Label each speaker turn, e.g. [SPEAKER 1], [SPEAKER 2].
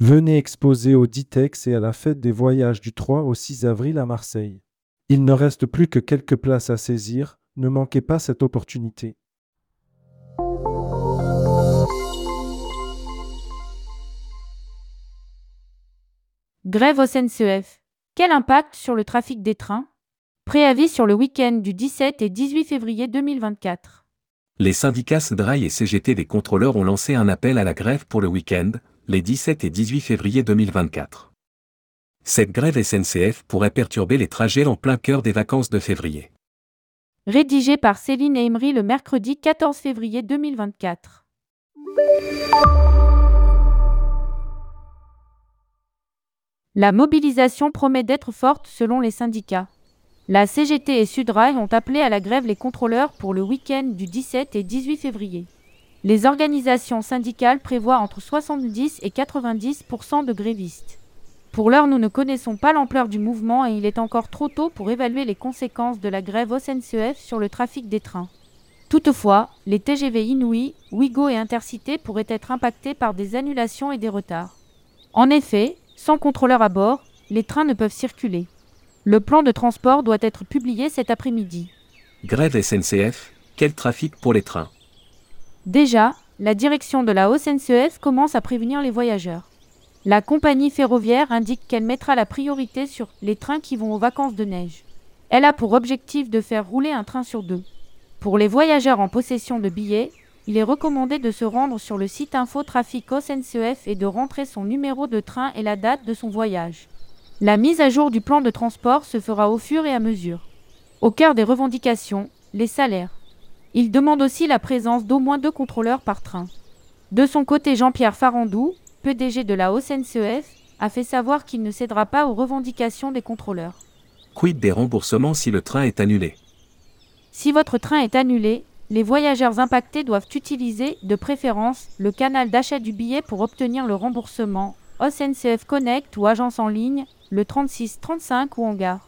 [SPEAKER 1] Venez exposer au Ditex et à la fête des voyages du 3 au 6 avril à Marseille. Il ne reste plus que quelques places à saisir, ne manquez pas cette opportunité.
[SPEAKER 2] Grève au SNCF. Quel impact sur le trafic des trains? Préavis sur le week-end du 17 et 18 février 2024.
[SPEAKER 3] Les syndicats SDRAI et CGT des contrôleurs ont lancé un appel à la grève pour le week-end, les 17 et 18 février 2024. Cette grève SNCF pourrait perturber les trajets en plein cœur des vacances de février.
[SPEAKER 2] Rédigé par Céline Emery le mercredi 14 février 2024. La mobilisation promet d'être forte selon les syndicats. La CGT et Sudrail ont appelé à la grève les contrôleurs pour le week-end du 17 et 18 février. Les organisations syndicales prévoient entre 70 et 90% de grévistes. Pour l'heure, nous ne connaissons pas l'ampleur du mouvement et il est encore trop tôt pour évaluer les conséquences de la grève au SNCF sur le trafic des trains. Toutefois, les TGV Inouï, Ouigo et Intercité pourraient être impactés par des annulations et des retards. En effet, sans contrôleur à bord, les trains ne peuvent circuler. Le plan de transport doit être publié cet après-midi.
[SPEAKER 3] Grève SNCF, quel trafic pour les trains?
[SPEAKER 2] Déjà, la direction de la SNCF commence à prévenir les voyageurs. La compagnie ferroviaire indique qu'elle mettra la priorité sur les trains qui vont aux vacances de neige. Elle a pour objectif de faire rouler un train sur deux. Pour les voyageurs en possession de billets, il est recommandé de se rendre sur le site Info Trafic SNCF et de rentrer son numéro de train et la date de son voyage. La mise à jour du plan de transport se fera au fur et à mesure. Au cœur des revendications, les salaires. Il demande aussi la présence d'au moins deux contrôleurs par train. De son côté, Jean-Pierre Farandou, PDG de la SNCF, a fait savoir qu'il ne cédera pas aux revendications des contrôleurs.
[SPEAKER 3] Quid des remboursements si le train est annulé?
[SPEAKER 2] Si votre train est annulé, les voyageurs impactés doivent utiliser, de préférence, le canal d'achat du billet pour obtenir le remboursement, SNCF Connect ou agence en ligne, le 36 35 ou en gare.